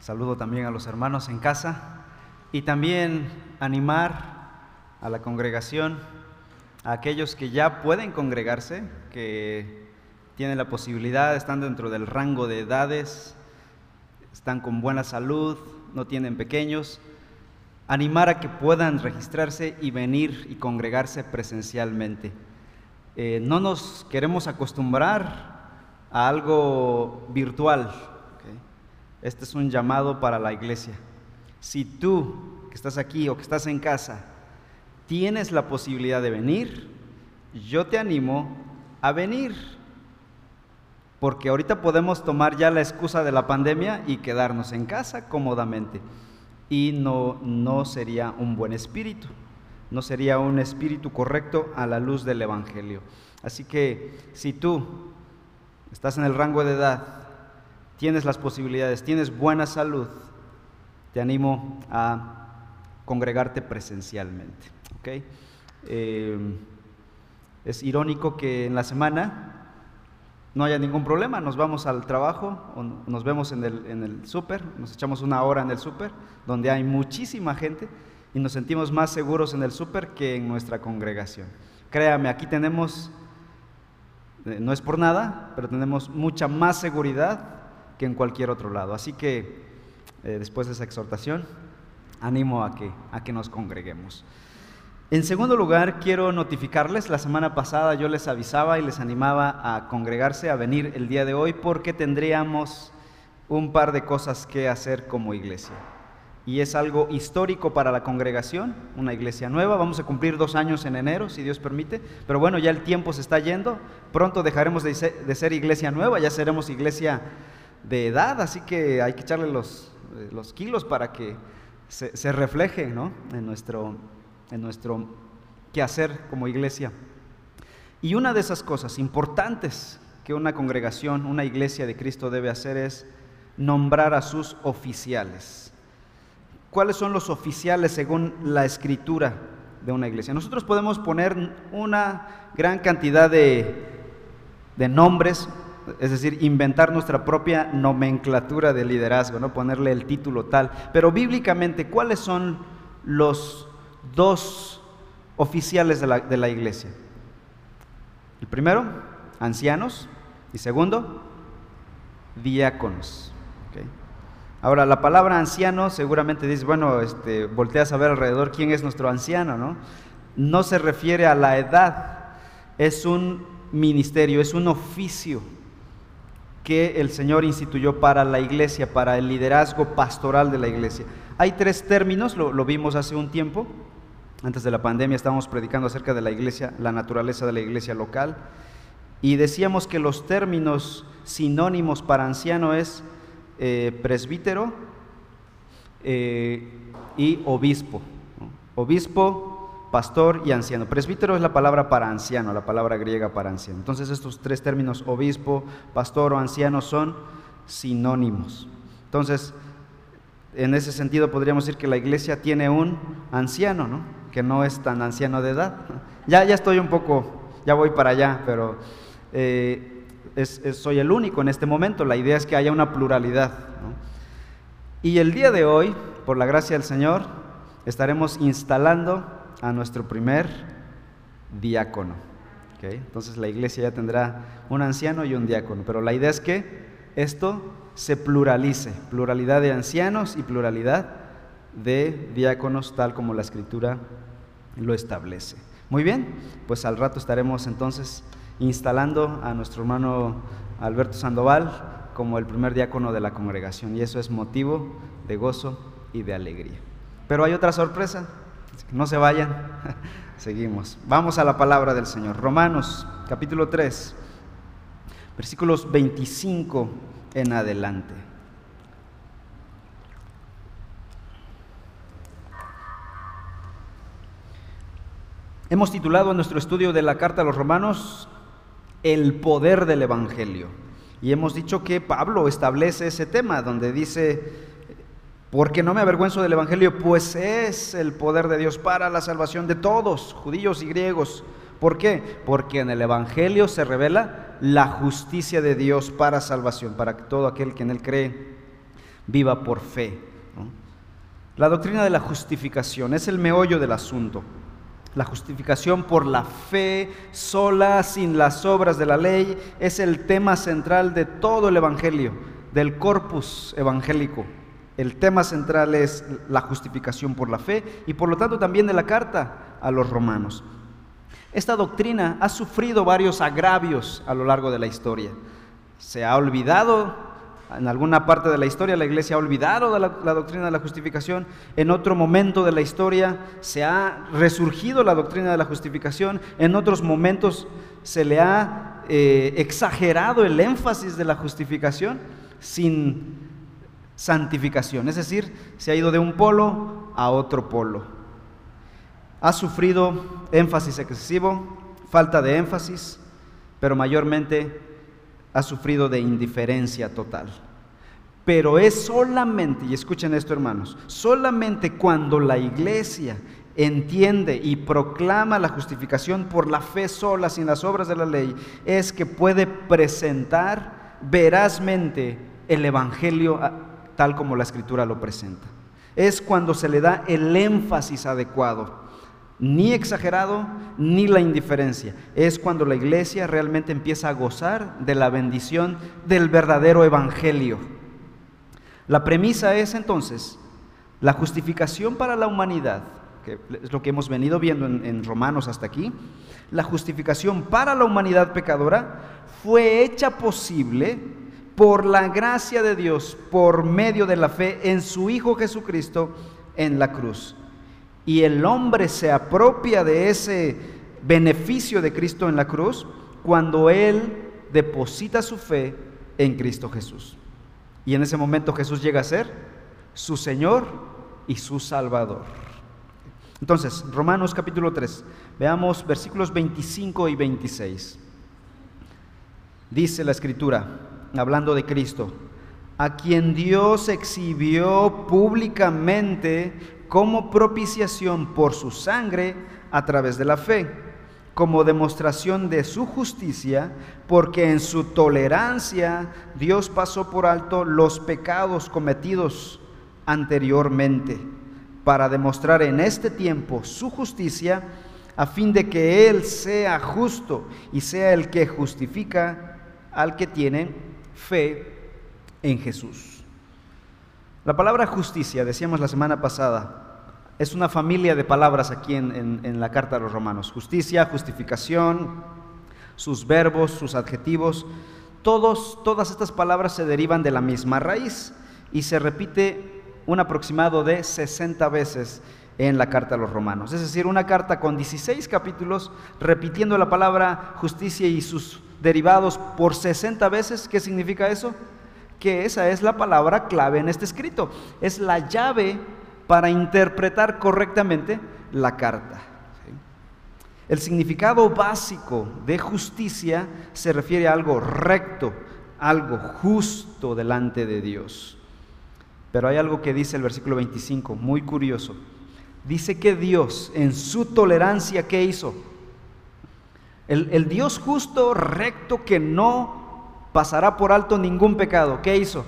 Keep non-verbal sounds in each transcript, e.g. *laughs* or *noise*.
Saludo también a los hermanos en casa y también animar a la congregación, a aquellos que ya pueden congregarse, que tienen la posibilidad, están dentro del rango de edades, están con buena salud, no tienen pequeños, animar a que puedan registrarse y venir y congregarse presencialmente. Eh, no nos queremos acostumbrar a algo virtual. Este es un llamado para la iglesia. Si tú que estás aquí o que estás en casa tienes la posibilidad de venir, yo te animo a venir. Porque ahorita podemos tomar ya la excusa de la pandemia y quedarnos en casa cómodamente. Y no, no sería un buen espíritu. No sería un espíritu correcto a la luz del Evangelio. Así que si tú estás en el rango de edad tienes las posibilidades, tienes buena salud, te animo a congregarte presencialmente. Eh, es irónico que en la semana no haya ningún problema, nos vamos al trabajo, o nos vemos en el, en el súper, nos echamos una hora en el súper, donde hay muchísima gente y nos sentimos más seguros en el súper que en nuestra congregación. Créame, aquí tenemos, eh, no es por nada, pero tenemos mucha más seguridad que en cualquier otro lado. Así que eh, después de esa exhortación, animo a que, a que nos congreguemos. En segundo lugar, quiero notificarles, la semana pasada yo les avisaba y les animaba a congregarse, a venir el día de hoy, porque tendríamos un par de cosas que hacer como iglesia. Y es algo histórico para la congregación, una iglesia nueva. Vamos a cumplir dos años en enero, si Dios permite. Pero bueno, ya el tiempo se está yendo. Pronto dejaremos de ser, iglesia nueva, ya seremos iglesia de edad, así que hay que echarle los, eh, los kilos para que se, refleje en, nuestro, en nuestro quehacer como iglesia. Y una de esas cosas importantes que una congregación, una iglesia de Cristo debe hacer es nombrar a sus oficiales. ¿Cuáles son los oficiales según la escritura de una iglesia? Nosotros podemos poner una gran cantidad de, de nombres, es decir, inventar nuestra propia nomenclatura de liderazgo, ¿no? ponerle el título tal. Pero bíblicamente, ¿cuáles son los dos oficiales de la, iglesia? El primero, ancianos, y segundo, diáconos. Ahora, la palabra anciano seguramente dice, bueno, este, volteas a ver alrededor quién es nuestro anciano, ¿no? No se refiere a la edad, es un ministerio, es un oficio que el Señor instituyó para la iglesia, para el liderazgo pastoral de la iglesia. Hay tres términos, lo, vimos hace un tiempo, antes de la pandemia estábamos predicando acerca de la iglesia, la naturaleza de la iglesia local, y decíamos que los términos sinónimos para anciano es eh, presbítero eh, y obispo. Obispo, pastor y anciano. Presbítero es la palabra para anciano, la palabra griega para anciano. Entonces estos tres términos, obispo, pastor o anciano, son sinónimos. Entonces, en ese sentido podríamos decir que la iglesia tiene un anciano, ¿no? que no es tan anciano de edad. Ya, ya estoy un poco, ya voy para allá, pero eh, soy el único en este momento. La idea es que haya una pluralidad. Y el día de hoy, por la gracia del Señor, estaremos instalando a nuestro primer diácono. Entonces la iglesia ya tendrá un anciano y un diácono, pero la idea es que esto se pluralice, pluralidad de ancianos y pluralidad de diáconos tal como la escritura lo establece. Muy bien, pues al rato estaremos entonces instalando a nuestro hermano Alberto Sandoval como el primer diácono de la congregación y eso es motivo de gozo y de alegría. Pero hay otra sorpresa, no se vayan, *laughs* seguimos. Vamos a la palabra del Señor. Romanos capítulo 3, versículos 25 en adelante. Hemos titulado nuestro estudio de la carta a los romanos El poder del Evangelio. Y hemos dicho que Pablo establece ese tema donde dice, porque no me avergüenzo del Evangelio, pues es el poder de Dios para la salvación de todos, judíos y griegos. ¿Por qué? Porque en el Evangelio se revela la justicia de Dios para salvación, para todo aquel que en él cree. viva por fe. La doctrina de la justificación es el meollo del asunto. La justificación por la fe sola, sin las obras de la ley, es el tema central de todo el Evangelio, del corpus evangélico. El tema central es la justificación por la fe y por lo tanto también de la carta a los romanos. Esta doctrina ha sufrido varios agravios a lo largo de la historia. Se ha olvidado, en alguna parte de la historia la iglesia ha olvidado la, doctrina de la justificación, en otro momento de la historia se ha resurgido la doctrina de la justificación, en otros momentos se le ha eh, exagerado el énfasis de la justificación sin santificación, es decir, se ha ido de un polo a otro polo. Ha sufrido énfasis excesivo, falta de énfasis, pero mayormente ha sufrido de indiferencia total. Pero es solamente, y escuchen esto hermanos, solamente cuando la iglesia entiende y proclama la justificación por la fe sola, sin las obras de la ley, es que puede presentar verazmente el Evangelio tal como la escritura lo presenta. Es cuando se le da el énfasis adecuado, ni exagerado, ni la indiferencia. Es cuando la iglesia realmente empieza a gozar de la bendición del verdadero Evangelio. La premisa es entonces la justificación para la humanidad, que es lo que hemos venido viendo en, Romanos hasta aquí, la justificación para la humanidad pecadora fue hecha posible por la gracia de Dios, por medio de la fe en su Hijo Jesucristo en la cruz. Y el hombre se apropia de ese beneficio de Cristo en la cruz cuando él deposita su fe en Cristo Jesús. Y en ese momento Jesús llega a ser su Señor y su Salvador. Entonces, Romanos capítulo 3, veamos versículos 25 y 26. Dice la escritura, hablando de Cristo, a quien Dios exhibió públicamente como propiciación por su sangre a través de la fe, como demostración de su justicia, porque en su tolerancia Dios pasó por alto los pecados cometidos anteriormente, para demostrar en este tiempo su justicia, a fin de que Él sea justo y sea el que justifica al que tiene fe en Jesús. La palabra justicia, decíamos la semana pasada, es una familia de palabras aquí en, la carta a los romanos. Justicia, justificación, sus verbos, sus adjetivos, todos, todas estas palabras se derivan de la misma raíz y se repite un aproximado de 60 veces en la carta a los romanos. Es decir, una carta con 16 capítulos repitiendo la palabra justicia y sus derivados por 60 veces. ¿Qué significa eso? Que esa es la palabra clave en este escrito. Es la llave para interpretar correctamente la carta. El significado básico de justicia se refiere a algo recto, algo justo delante de Dios. Pero hay algo que dice el versículo 25, muy curioso. Dice que Dios en su tolerancia, ¿qué hizo? El, Dios justo, recto, que no pasará por alto ningún pecado, ¿qué hizo?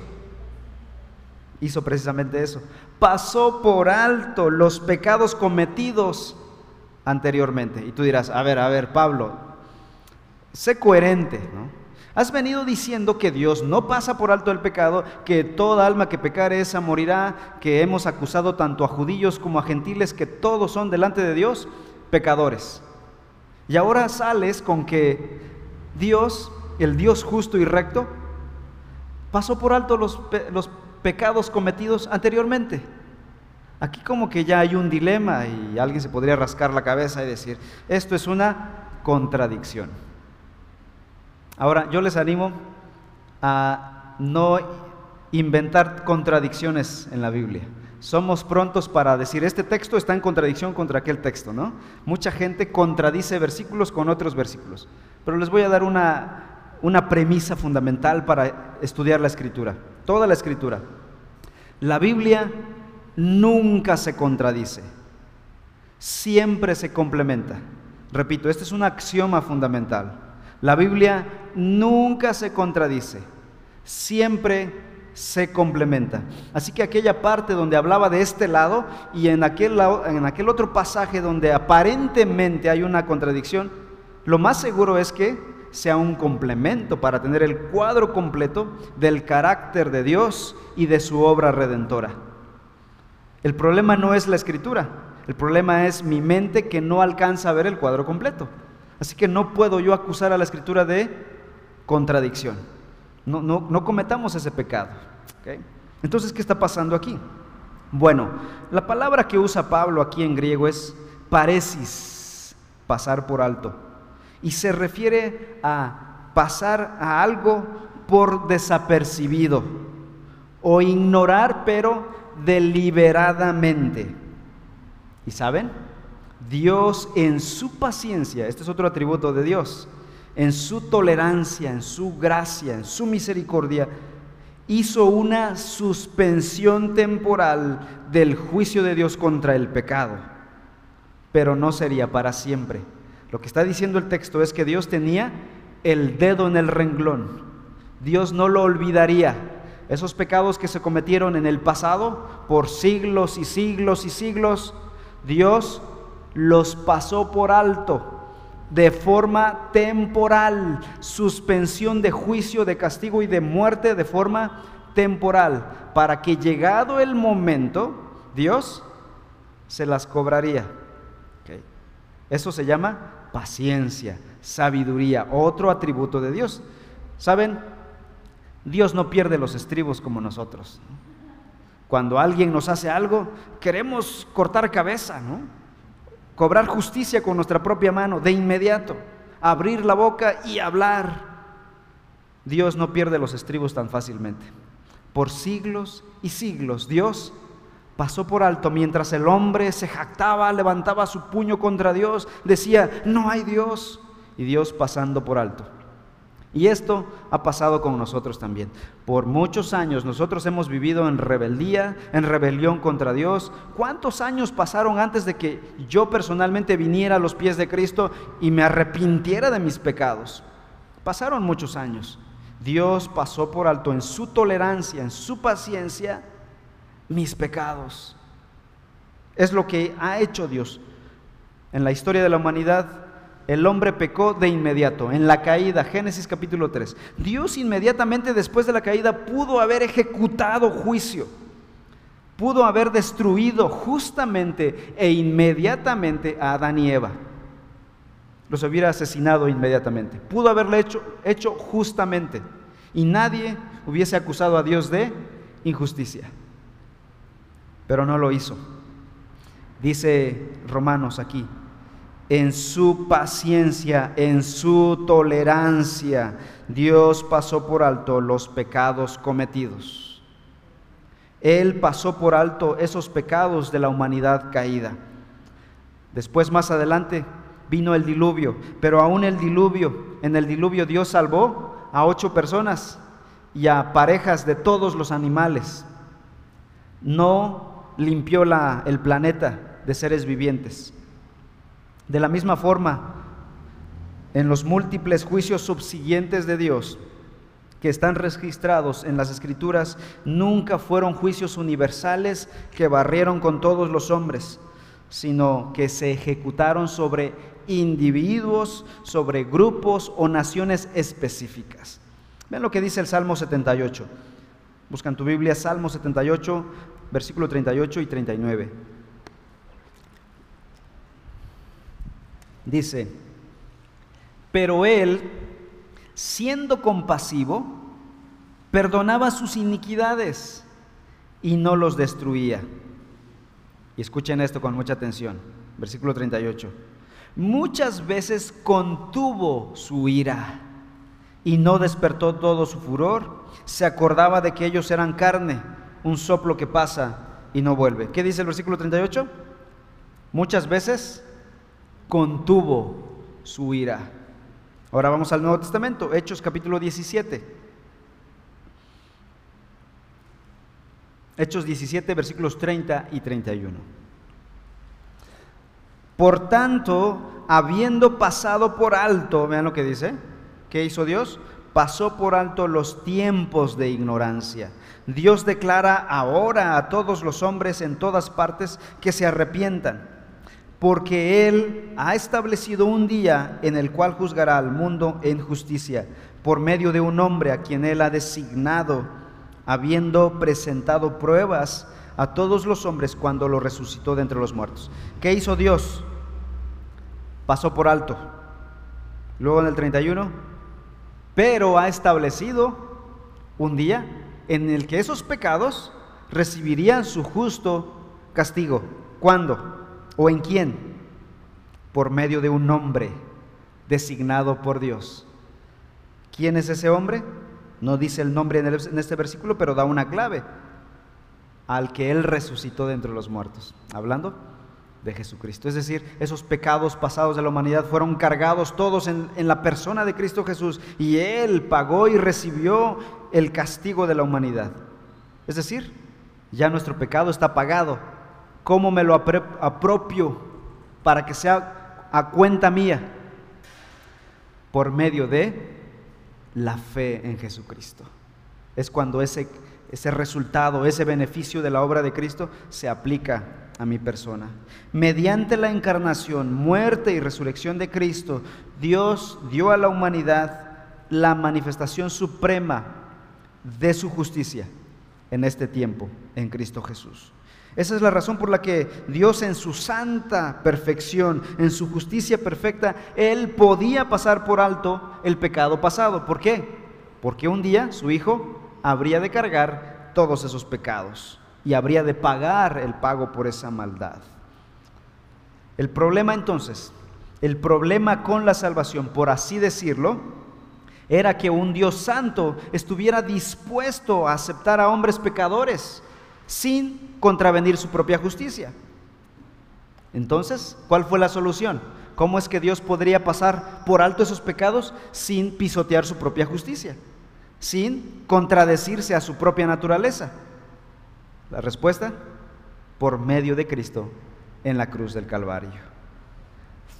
Hizo precisamente eso. Pasó por alto los pecados cometidos anteriormente. Y tú dirás, a ver, a ver, Pablo, sé coherente, ¿no? Has venido diciendo que Dios no pasa por alto el pecado, que toda alma que pecare esa morirá, que hemos acusado tanto a judíos como a gentiles, que todos son delante de Dios pecadores. Y ahora sales con que Dios, el Dios justo y recto, pasó por alto los, los pecados cometidos anteriormente. Aquí como que ya hay un dilema y alguien se podría rascar la cabeza y decir, esto es una contradicción. Ahora, yo les animo a no inventar contradicciones en la Biblia somos prontos para decir, este texto está en contradicción contra aquel texto, ¿no? Mucha gente contradice versículos con otros versículos, pero les voy a dar una, una premisa fundamental para estudiar la escritura, toda la escritura. La Biblia nunca se contradice, siempre se complementa. Repito, este es un axioma fundamental. La Biblia nunca se contradice, siempre se complementa. Así que aquella parte donde hablaba de este lado y en aquel, en aquel otro pasaje donde aparentemente hay una contradicción, lo más seguro es que sea un complemento para tener el cuadro completo del carácter de Dios y de su obra redentora. El problema no es la escritura, el problema es mi mente que no alcanza a ver el cuadro completo. Así que no puedo yo acusar a la escritura de contradicción. No, no, cometamos ese pecado. Entonces, ¿qué está pasando aquí? Bueno, la palabra que usa Pablo aquí en griego es paresis, pasar por alto. Y se refiere a pasar a algo por desapercibido o ignorar pero deliberadamente. ¿Y saben? Dios en su paciencia, este es otro atributo de Dios, en su tolerancia, en su gracia, en su misericordia, hizo una suspensión temporal del juicio de Dios contra el pecado, pero no sería para siempre. Lo que está diciendo el texto es que Dios tenía el dedo en el renglón. Dios no lo olvidaría. Esos pecados que se cometieron en el pasado por siglos y siglos y siglos, Dios los pasó por alto de forma temporal, suspensión de juicio, de castigo y de muerte de forma temporal, para que llegado el momento, Dios se las cobraría. Eso se llama paciencia, sabiduría, otro atributo de Dios. ¿Saben? Dios no pierde los estribos como nosotros. Cuando alguien nos hace algo, queremos cortar cabeza, ¿no? Cobrar justicia con nuestra propia mano, de inmediato, abrir la boca y hablar. Dios no pierde los estribos tan fácilmente. Por siglos y siglos, Dios pasó por alto mientras el hombre se jactaba, levantaba su puño contra Dios, decía, no hay Dios, y Dios pasando por alto. Y esto ha pasado con nosotros también. Por muchos años nosotros hemos vivido en rebeldía, en rebelión contra Dios. ¿Cuántos años pasaron antes de que yo personalmente viniera a los pies de Cristo y me arrepintiera de mis pecados? Pasaron muchos años. Dios pasó por alto en su tolerancia, en su paciencia, mis pecados. Es lo que ha hecho Dios. En la historia de la humanidad, el hombre pecó de inmediato, en la caída, Génesis capítulo 3. Dios inmediatamente después de la caída pudo haber ejecutado juicio, pudo haber destruido justamente e inmediatamente a Adán y Eva. Los hubiera asesinado inmediatamente. Pudo haberle hecho, hecho justamente. Y nadie hubiese acusado a Dios de injusticia pero no lo hizo. Dice Romanos aquí, en su paciencia, en su tolerancia, Dios pasó por alto los pecados cometidos. Él pasó por alto esos pecados de la humanidad caída. Después, más adelante, vino el diluvio, pero aún el diluvio, en el diluvio Dios salvó a ocho personas y a parejas de todos los animales. No limpió el planeta de seres vivientes. De la misma forma, en los múltiples juicios subsiguientes de Dios que están registrados en las escrituras, nunca fueron juicios universales que barrieron con todos los hombres, sino que se ejecutaron sobre individuos, sobre grupos o naciones específicas. Vean lo que dice el Salmo 78. Buscan tu Biblia, Salmo 78, versículo 38 y 39. Dice, pero él, siendo compasivo, perdonaba sus iniquidades y no los destruía. Y escuchen esto con mucha atención. Versículo 38. Muchas veces contuvo su ira y no despertó todo su furor. Se acordaba de que ellos eran carne un soplo que pasa y no vuelve. ¿Qué dice el versículo 38? Muchas veces contuvo su ira. Ahora vamos al Nuevo Testamento, Hechos capítulo 17. Hechos 17, versículos 30 y 31. Por tanto, habiendo pasado por alto, vean lo que dice, ¿qué hizo Dios? pasó por alto los tiempos de ignorancia. Dios declara ahora a todos los hombres en todas partes que se arrepientan, porque Él ha establecido un día en el cual juzgará al mundo en justicia, por medio de un hombre a quien Él ha designado, habiendo presentado pruebas a todos los hombres cuando lo resucitó de entre los muertos. ¿Qué hizo Dios? Pasó por alto. Luego en el 31 pero ha establecido un día en el que esos pecados recibirían su justo castigo. ¿Cuándo? ¿O en quién? Por medio de un hombre designado por Dios. ¿Quién es ese hombre? No dice el nombre en, este versículo, pero da una clave. Al que Él resucitó de entre los muertos. Hablando de Jesucristo. Es decir, esos pecados pasados de la humanidad fueron cargados todos en, la persona de Cristo Jesús y Él pagó y recibió el castigo de la humanidad. Es decir, ya nuestro pecado está pagado. ¿Cómo me lo apropio para que sea a cuenta mía? Por medio de la fe en Jesucristo. Es cuando ese, ese resultado, ese beneficio de la obra de Cristo se aplica a mi persona. Mediante la encarnación, muerte y resurrección de Cristo, Dios dio a la humanidad la manifestación suprema de su justicia en este tiempo, en Cristo Jesús. Esa es la razón por la que Dios en su santa perfección, en su justicia perfecta, Él podía pasar por alto el pecado pasado. ¿Por qué? Porque un día su Hijo habría de cargar todos esos pecados y habría de pagar el pago por esa maldad. El problema entonces, el problema con la salvación, por así decirlo, era que un Dios santo estuviera dispuesto a aceptar a hombres pecadores sin contravenir su propia justicia. Entonces, ¿cuál fue la solución? ¿Cómo es que Dios podría pasar por alto esos pecados sin pisotear su propia justicia? Sin contradecirse a su propia naturaleza. La respuesta, por medio de Cristo en la cruz del Calvario.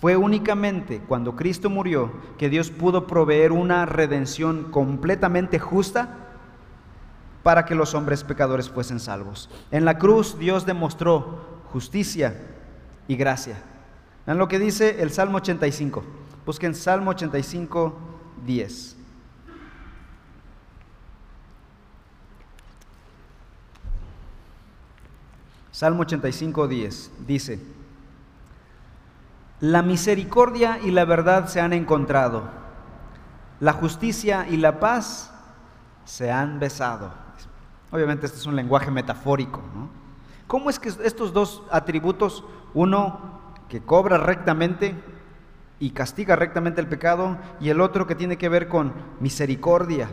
Fue únicamente cuando Cristo murió que Dios pudo proveer una redención completamente justa para que los hombres pecadores fuesen salvos. En la cruz Dios demostró justicia y gracia. Vean lo que dice el Salmo 85. Busquen Salmo 85, 10. Salmo 85, 10 dice, la misericordia y la verdad se han encontrado, la justicia y la paz se han besado. Obviamente este es un lenguaje metafórico. ¿no? ¿Cómo es que estos dos atributos, uno que cobra rectamente y castiga rectamente el pecado, y el otro que tiene que ver con misericordia,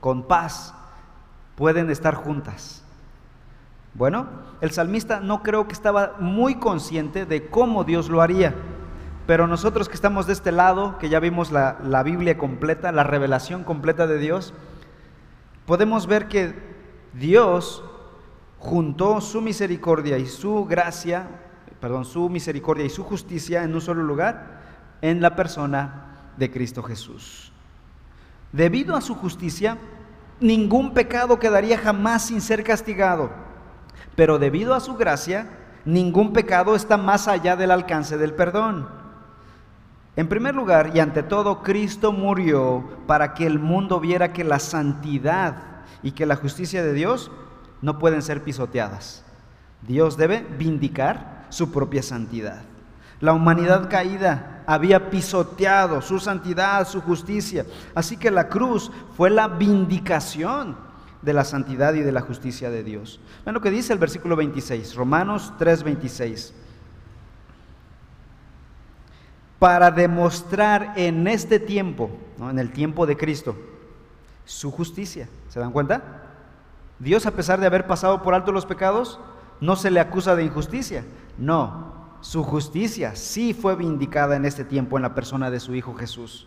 con paz, pueden estar juntas? Bueno, el salmista no creo que estaba muy consciente de cómo Dios lo haría, pero nosotros que estamos de este lado, que ya vimos la, Biblia completa, la revelación completa de Dios, podemos ver que Dios juntó su misericordia y su gracia, perdón, su misericordia y su justicia en un solo lugar, en la persona de Cristo Jesús. Debido a su justicia, ningún pecado quedaría jamás sin ser castigado pero debido a su gracia, ningún pecado está más allá del alcance del perdón. En primer lugar y ante todo, Cristo murió para que el mundo viera que la santidad y que la justicia de Dios no pueden ser pisoteadas. Dios debe vindicar su propia santidad. La humanidad caída había pisoteado su santidad, su justicia. Así que la cruz fue la vindicación de la santidad y de la justicia de Dios. Vean lo que dice el versículo 26, Romanos 3:26. Para demostrar en este tiempo, en el tiempo de Cristo, su justicia. ¿Se dan cuenta? Dios, a pesar de haber pasado por alto los pecados, no se le acusa de injusticia. No, su justicia sí fue vindicada en este tiempo en la persona de su Hijo Jesús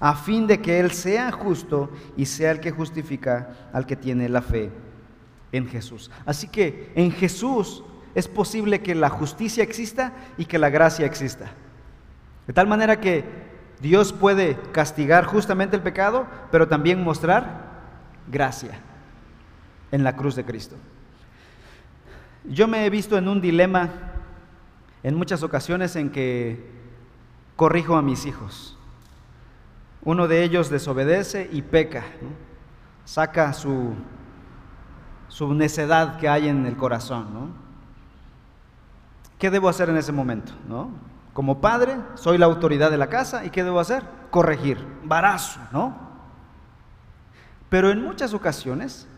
a fin de que Él sea justo y sea el que justifica al que tiene la fe en Jesús. Así que en Jesús es posible que la justicia exista y que la gracia exista. De tal manera que Dios puede castigar justamente el pecado, pero también mostrar gracia en la cruz de Cristo. Yo me he visto en un dilema en muchas ocasiones en que corrijo a mis hijos. Uno de ellos desobedece y peca, saca su, su necedad que hay en el corazón. ¿Qué debo hacer en ese momento? Como padre, soy la autoridad de la casa y ¿qué debo hacer? Corregir, barazo, ¿no? Pero en muchas ocasiones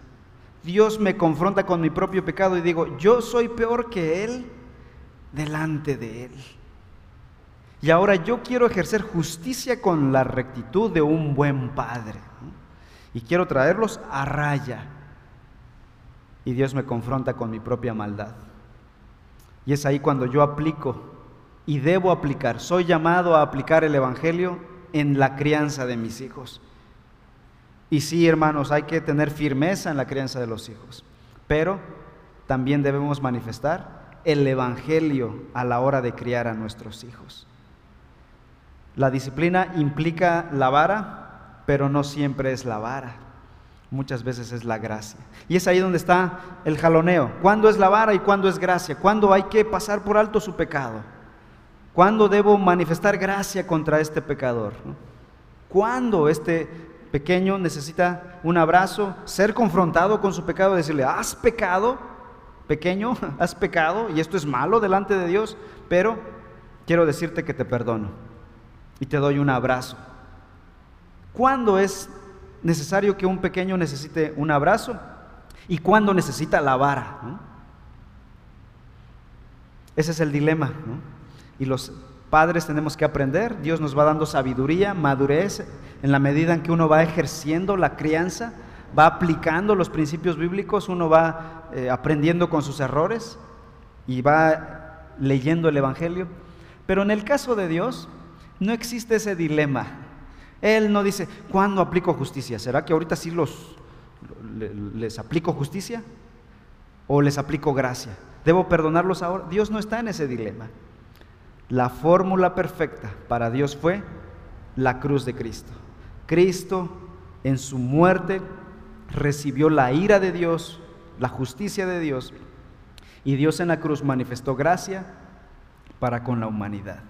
Dios me confronta con mi propio pecado y digo, yo soy peor que Él delante de Él. Y ahora yo quiero ejercer justicia con la rectitud de un buen padre. Y quiero traerlos a raya. Y Dios me confronta con mi propia maldad. Y es ahí cuando yo aplico y debo aplicar, soy llamado a aplicar el Evangelio en la crianza de mis hijos. Y sí, hermanos, hay que tener firmeza en la crianza de los hijos, pero también debemos manifestar el Evangelio a la hora de criar a nuestros hijos. La disciplina implica la vara, pero no siempre es la vara. Muchas veces es la gracia. Y es ahí donde está el jaloneo. ¿Cuándo es la vara y cuándo es gracia? ¿Cuándo hay que pasar por alto su pecado? ¿Cuándo debo manifestar gracia contra este pecador? ¿Cuándo este pequeño necesita un abrazo, ser confrontado con su pecado, decirle, has pecado, pequeño, *laughs* has pecado y esto es malo delante de Dios, pero quiero decirte que te perdono y te doy un abrazo. ¿Cuándo es necesario que un pequeño necesite un abrazo? ¿Y cuándo necesita la vara? Ese es el dilema. Y los padres tenemos que aprender. Dios nos va dando sabiduría, madurez, en la medida en que uno va ejerciendo la crianza, va aplicando los principios bíblicos, uno va eh, aprendiendo con sus errores y va leyendo el Evangelio. Pero en el caso de Dios, no existe ese dilema. Él no dice, ¿cuándo aplico justicia? ¿Será que ahorita sí los, les aplico justicia? ¿O les aplico gracia? ¿Debo perdonarlos ahora? Dios no está en ese dilema. La fórmula perfecta para Dios fue la cruz de Cristo. Cristo en su muerte recibió la ira de Dios, la justicia de Dios, y Dios en la cruz manifestó gracia para con la humanidad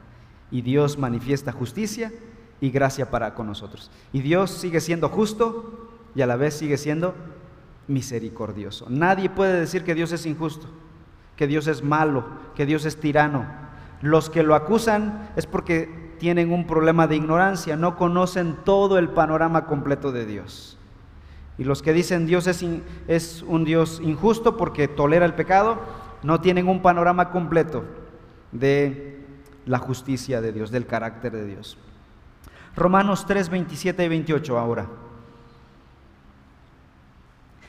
y Dios manifiesta justicia y gracia para con nosotros. Y Dios sigue siendo justo y a la vez sigue siendo misericordioso. Nadie puede decir que Dios es injusto, que Dios es malo, que Dios es tirano. Los que lo acusan es porque tienen un problema de ignorancia, no conocen todo el panorama completo de Dios. Y los que dicen Dios es, es un Dios injusto porque tolera el pecado, no tienen un panorama completo de la justicia de Dios, del carácter de Dios. Romanos 3, 27 y 28 ahora.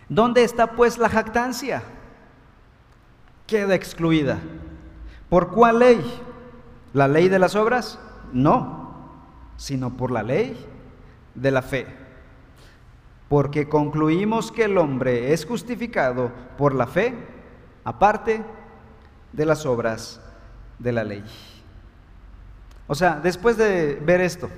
¿Dónde está pues la jactancia? Queda excluida. ¿Por cuál ley? ¿La ley de las obras? No, sino por la ley de la fe. Porque concluimos que el hombre es justificado por la fe, aparte de las obras de la ley. O sea, después de ver esto,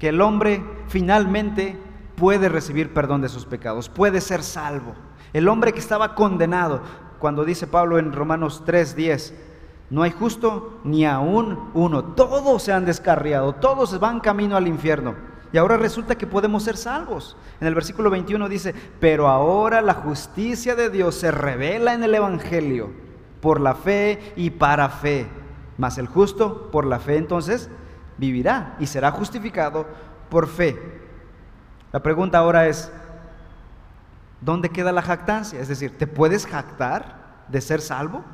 que el hombre finalmente puede recibir perdón de sus pecados, puede ser salvo. El hombre que estaba condenado, cuando dice Pablo en Romanos 3:10, no hay justo ni aún uno, todos se han descarriado, todos van camino al infierno. Y ahora resulta que podemos ser salvos. En el versículo 21 dice, pero ahora la justicia de Dios se revela en el Evangelio por la fe y para fe mas el justo por la fe entonces vivirá y será justificado por fe. La pregunta ahora es, ¿dónde queda la jactancia? Es decir, ¿te puedes jactar de ser salvo?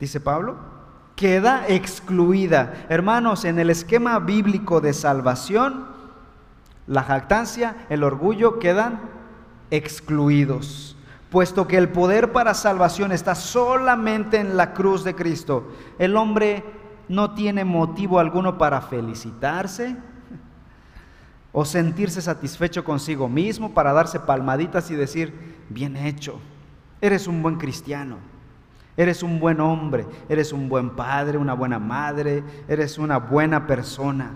Dice Pablo. Queda excluida. Hermanos, en el esquema bíblico de salvación, la jactancia, el orgullo quedan excluidos puesto que el poder para salvación está solamente en la cruz de Cristo. El hombre no tiene motivo alguno para felicitarse o sentirse satisfecho consigo mismo, para darse palmaditas y decir, bien hecho, eres un buen cristiano, eres un buen hombre, eres un buen padre, una buena madre, eres una buena persona.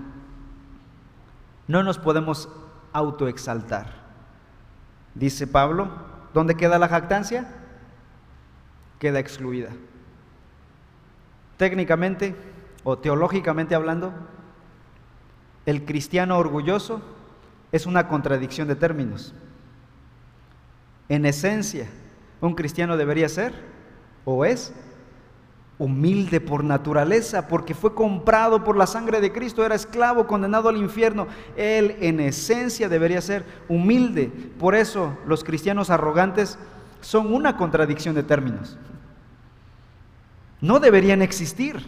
No nos podemos autoexaltar. Dice Pablo, ¿dónde queda la jactancia? Queda excluida. Técnicamente o teológicamente hablando, el cristiano orgulloso es una contradicción de términos. En esencia, un cristiano debería ser o es humilde por naturaleza, porque fue comprado por la sangre de Cristo, era esclavo, condenado al infierno. Él en esencia debería ser humilde. Por eso los cristianos arrogantes son una contradicción de términos. No deberían existir.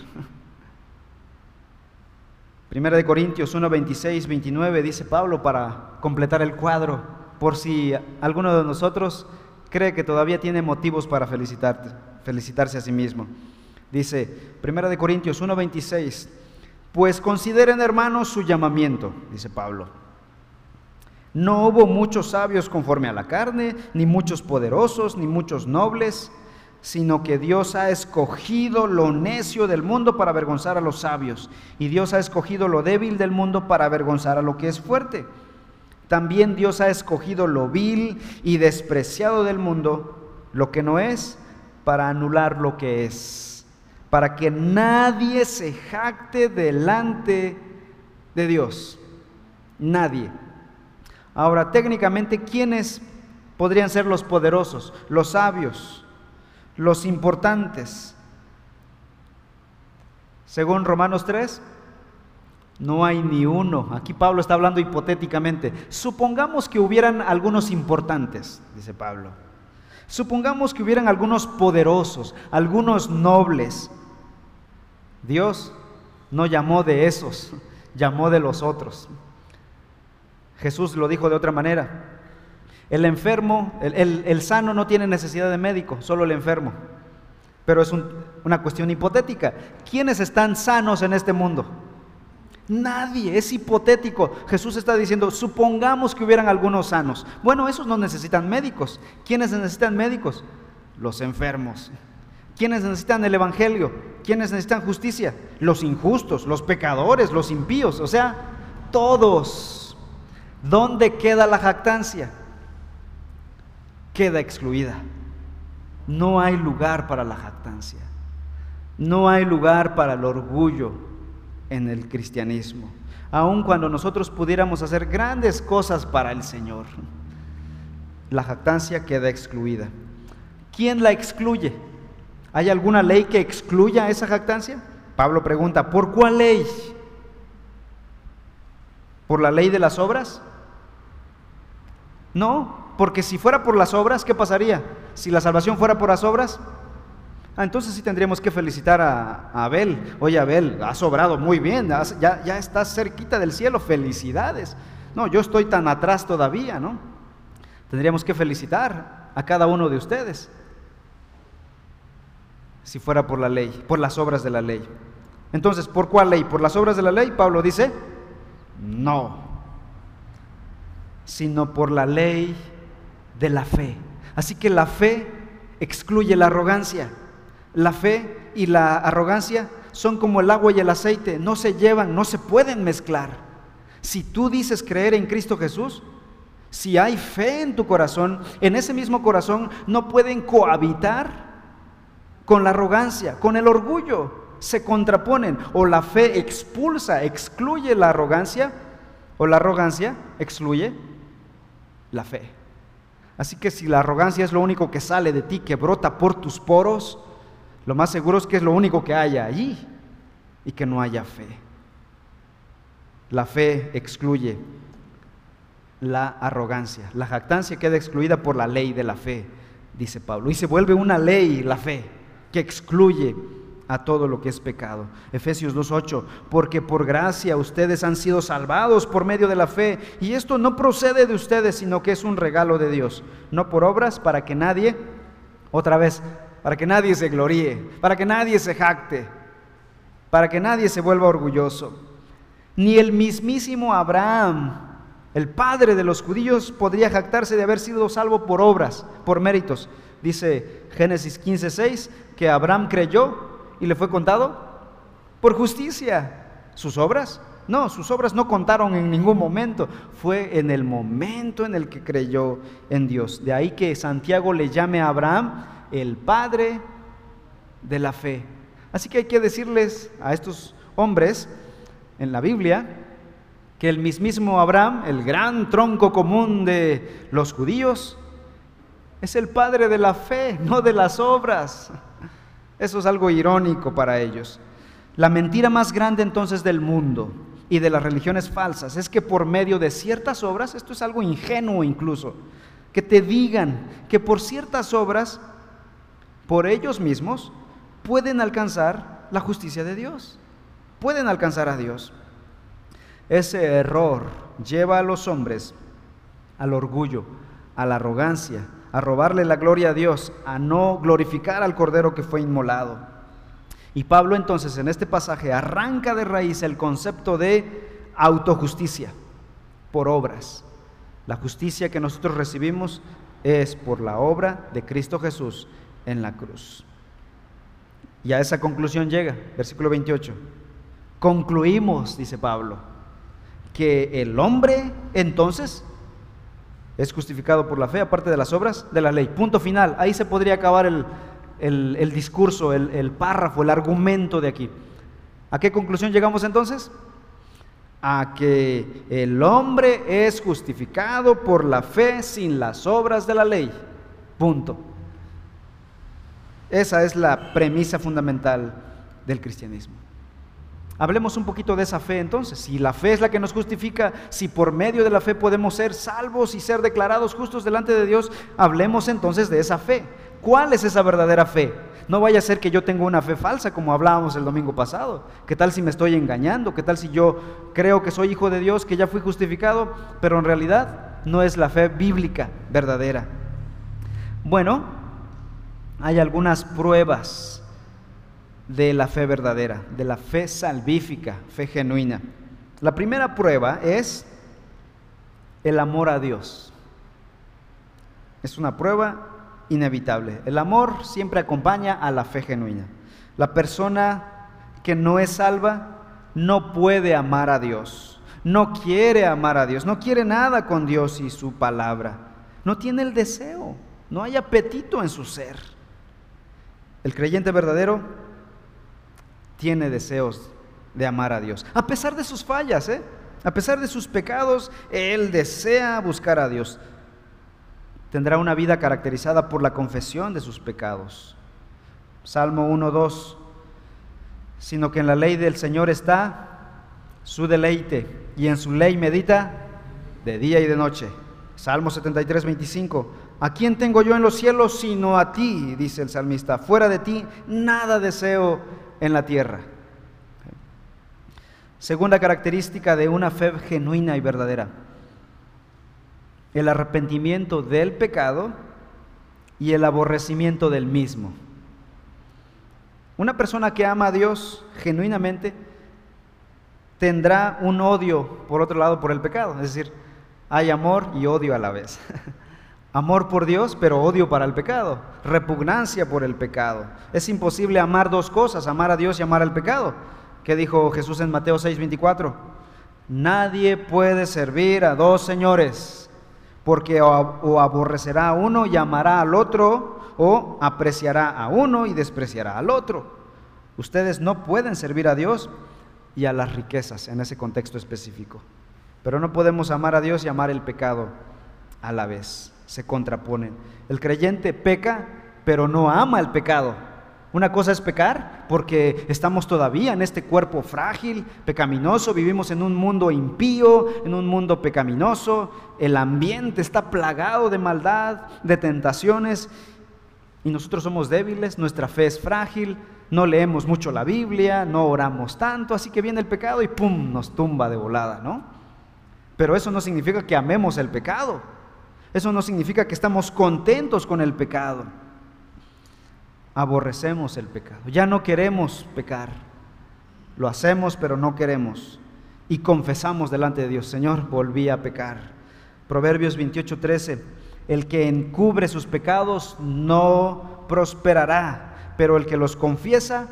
Primera de Corintios 1, 26, 29 dice Pablo para completar el cuadro, por si alguno de nosotros cree que todavía tiene motivos para felicitarse a sí mismo. Dice, Primera de Corintios 1:26, pues consideren hermanos su llamamiento, dice Pablo. No hubo muchos sabios conforme a la carne, ni muchos poderosos, ni muchos nobles, sino que Dios ha escogido lo necio del mundo para avergonzar a los sabios, y Dios ha escogido lo débil del mundo para avergonzar a lo que es fuerte. También Dios ha escogido lo vil y despreciado del mundo, lo que no es, para anular lo que es para que nadie se jacte delante de Dios. Nadie. Ahora, técnicamente, ¿quiénes podrían ser los poderosos, los sabios, los importantes? Según Romanos 3, no hay ni uno. Aquí Pablo está hablando hipotéticamente. Supongamos que hubieran algunos importantes, dice Pablo. Supongamos que hubieran algunos poderosos, algunos nobles. Dios no llamó de esos, llamó de los otros. Jesús lo dijo de otra manera. El enfermo, el, sano no tiene necesidad de médico, solo el enfermo. Pero es una cuestión hipotética. ¿Quiénes están sanos en este mundo? Nadie, es hipotético. Jesús está diciendo, supongamos que hubieran algunos sanos. Bueno, esos no necesitan médicos. ¿Quiénes necesitan médicos? Los enfermos. ¿Quiénes necesitan el Evangelio? ¿Quiénes necesitan justicia? Los injustos, los pecadores, los impíos, o sea, todos. ¿Dónde queda la jactancia? Queda excluida. No hay lugar para la jactancia. No hay lugar para el orgullo en el cristianismo, aun cuando nosotros pudiéramos hacer grandes cosas para el Señor. La jactancia queda excluida. ¿Quién la excluye? ¿Hay alguna ley que excluya esa jactancia? Pablo pregunta, ¿por cuál ley? ¿Por la ley de las obras? No, porque si fuera por las obras, ¿qué pasaría? Si la salvación fuera por las obras, Ah, entonces sí tendríamos que felicitar a, Abel. Oye, Abel, has obrado muy bien, ya, ya estás cerquita del cielo, felicidades. No, yo estoy tan atrás todavía, ¿no? Tendríamos que felicitar a cada uno de ustedes si fuera por la ley, por las obras de la ley. Entonces, ¿por cuál ley? ¿Por las obras de la ley? Pablo dice, no, sino por la ley de la fe. Así que la fe excluye la arrogancia. La fe y la arrogancia son como el agua y el aceite, no se llevan, no se pueden mezclar. Si tú dices creer en Cristo Jesús, si hay fe en tu corazón, en ese mismo corazón no pueden cohabitar con la arrogancia, con el orgullo. Se contraponen. O la fe expulsa, excluye la arrogancia, o la arrogancia excluye la fe. Así que si la arrogancia es lo único que sale de ti, que brota por tus poros, lo más seguro es que es lo único que haya allí y que no haya fe. La fe excluye la arrogancia. La jactancia queda excluida por la ley de la fe, dice Pablo. Y se vuelve una ley la fe que excluye a todo lo que es pecado. Efesios 2.8, porque por gracia ustedes han sido salvados por medio de la fe, y esto no procede de ustedes, sino que es un regalo de Dios, no por obras para que nadie, otra vez, para que nadie se gloríe, para que nadie se jacte, para que nadie se vuelva orgulloso. Ni el mismísimo Abraham, el padre de los judíos, podría jactarse de haber sido salvo por obras, por méritos. Dice Génesis 15:6 que Abraham creyó y le fue contado por justicia. Sus obras No, sus obras no contaron en ningún momento. Fue en el momento en el que creyó en Dios. De ahí que Santiago le llame a Abraham el padre de la fe. Así que hay que decirles a estos hombres en la Biblia que el mismísimo Abraham, el gran tronco común de los judíos, es el padre de la fe, no de las obras. Eso es algo irónico para ellos. La mentira más grande entonces del mundo y de las religiones falsas es que por medio de ciertas obras, esto es algo ingenuo incluso, que te digan que por ciertas obras, por ellos mismos, pueden alcanzar la justicia de Dios, pueden alcanzar a Dios. Ese error lleva a los hombres al orgullo, a la arrogancia, a robarle la gloria a Dios, a no glorificar al Cordero que fue inmolado. Y Pablo entonces en este pasaje arranca de raíz el concepto de autojusticia por obras. La justicia que nosotros recibimos es por la obra de Cristo Jesús en la cruz. Y a esa conclusión llega, versículo 28. Concluimos, dice Pablo, que el hombre entonces es justificado por la fe, aparte de las obras de la ley. Punto final. Ahí se podría acabar el, discurso, el, el párrafo, el argumento de aquí. ¿A qué conclusión llegamos entonces? A que el hombre es justificado por la fe sin las obras de la ley. Punto. Esa es la premisa fundamental del cristianismo. Hablemos un poquito de esa fe entonces. Si la fe es la que nos justifica, si por medio de la fe podemos ser salvos y ser declarados justos delante de Dios, hablemos entonces de esa fe. ¿Cuál es esa verdadera fe? No vaya a ser que yo tenga una fe falsa como hablábamos el domingo pasado. ¿Qué tal si me estoy engañando? ¿Qué tal si yo creo que soy hijo de Dios, que ya fui justificado, pero en realidad no es la fe bíblica verdadera? Bueno, hay algunas pruebas de la fe verdadera, de la fe salvífica, fe genuina. La primera prueba es el amor a Dios. Es una prueba inevitable. El amor siempre acompaña a la fe genuina. La persona que no es salva no puede amar a Dios, no quiere amar a Dios, no quiere nada con Dios y su palabra, no tiene el deseo, no hay apetito en su ser. El creyente verdadero tiene deseos de amar a Dios. A pesar de sus fallas, ¿eh? a pesar de sus pecados, Él desea buscar a Dios. Tendrá una vida caracterizada por la confesión de sus pecados. Salmo 1.2, sino que en la ley del Señor está su deleite y en su ley medita de día y de noche. Salmo 73.25, ¿a quién tengo yo en los cielos sino a ti? dice el salmista, fuera de ti nada deseo en la tierra. Segunda característica de una fe genuina y verdadera, el arrepentimiento del pecado y el aborrecimiento del mismo. Una persona que ama a Dios genuinamente tendrá un odio, por otro lado, por el pecado. Es decir, hay amor y odio a la vez. *laughs* Amor por Dios, pero odio para el pecado. Repugnancia por el pecado. Es imposible amar dos cosas, amar a Dios y amar al pecado. ¿Qué dijo Jesús en Mateo 6:24? Nadie puede servir a dos señores, porque o, aborrecerá a uno y amará al otro, o apreciará a uno y despreciará al otro. Ustedes no pueden servir a Dios y a las riquezas en ese contexto específico. Pero no podemos amar a Dios y amar el pecado a la vez se contraponen. El creyente peca, pero no ama el pecado. Una cosa es pecar porque estamos todavía en este cuerpo frágil, pecaminoso, vivimos en un mundo impío, en un mundo pecaminoso, el ambiente está plagado de maldad, de tentaciones, y nosotros somos débiles, nuestra fe es frágil, no leemos mucho la Biblia, no oramos tanto, así que viene el pecado y ¡pum! nos tumba de volada, ¿no? Pero eso no significa que amemos el pecado. Eso no significa que estamos contentos con el pecado. Aborrecemos el pecado. Ya no queremos pecar. Lo hacemos, pero no queremos. Y confesamos delante de Dios, Señor, volví a pecar. Proverbios 28, 13. El que encubre sus pecados no prosperará, pero el que los confiesa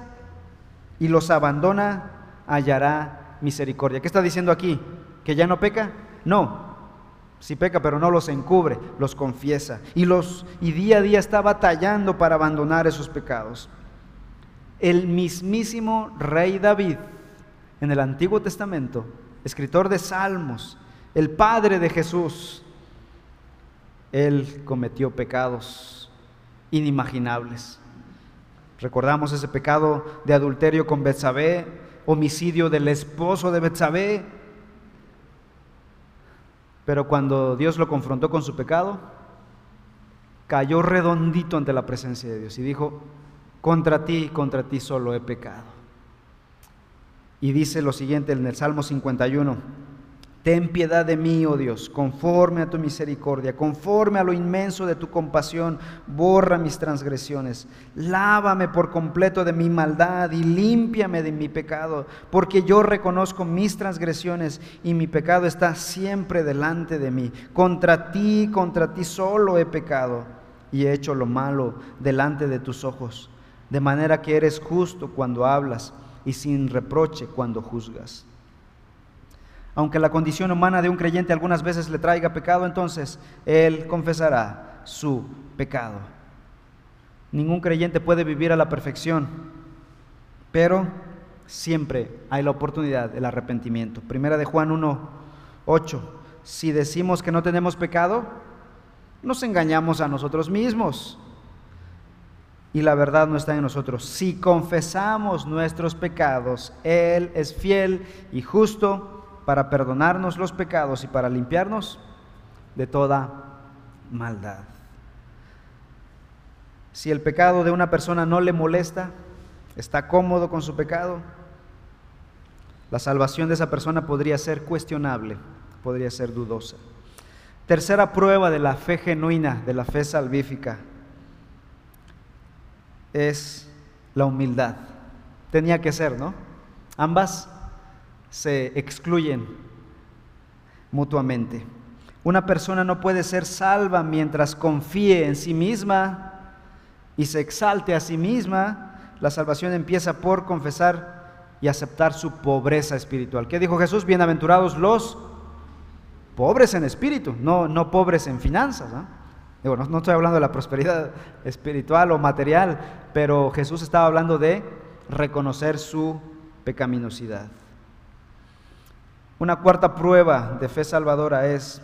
y los abandona hallará misericordia. ¿Qué está diciendo aquí? ¿Que ya no peca? No. Sí peca, pero no los encubre, los confiesa. Y, los, y día a día está batallando para abandonar esos pecados. El mismísimo rey David en el Antiguo Testamento, escritor de Salmos, el padre de Jesús, él cometió pecados inimaginables. Recordamos ese pecado de adulterio con Betsabé, homicidio del esposo de Betsabé. Pero cuando Dios lo confrontó con su pecado, cayó redondito ante la presencia de Dios y dijo, contra ti, contra ti solo he pecado. Y dice lo siguiente en el Salmo 51, Ten piedad de mí, oh Dios, conforme a tu misericordia, conforme a lo inmenso de tu compasión, borra mis transgresiones, lávame por completo de mi maldad y límpiame de mi pecado, porque yo reconozco mis transgresiones y mi pecado está siempre delante de mí. Contra ti, contra ti solo he pecado y he hecho lo malo delante de tus ojos, de manera que eres justo cuando hablas y sin reproche cuando juzgas. Aunque la condición humana de un creyente algunas veces le traiga pecado, entonces él confesará su pecado. Ningún creyente puede vivir a la perfección, pero siempre hay la oportunidad del arrepentimiento. Primera de Juan 1, 8. Si decimos que no tenemos pecado, nos engañamos a nosotros mismos y la verdad no está en nosotros. Si confesamos nuestros pecados, Él es fiel y justo para perdonarnos los pecados y para limpiarnos de toda maldad. Si el pecado de una persona no le molesta, está cómodo con su pecado, la salvación de esa persona podría ser cuestionable, podría ser dudosa. Tercera prueba de la fe genuina, de la fe salvífica, es la humildad. Tenía que ser, ¿no? Ambas se excluyen mutuamente. Una persona no puede ser salva mientras confíe en sí misma y se exalte a sí misma. La salvación empieza por confesar y aceptar su pobreza espiritual. ¿Qué dijo Jesús? Bienaventurados los pobres en espíritu, no, no pobres en finanzas. no, no estoy hablando de la prosperidad espiritual o material, pero Jesús estaba hablando de reconocer su pecaminosidad. Una cuarta prueba de fe salvadora es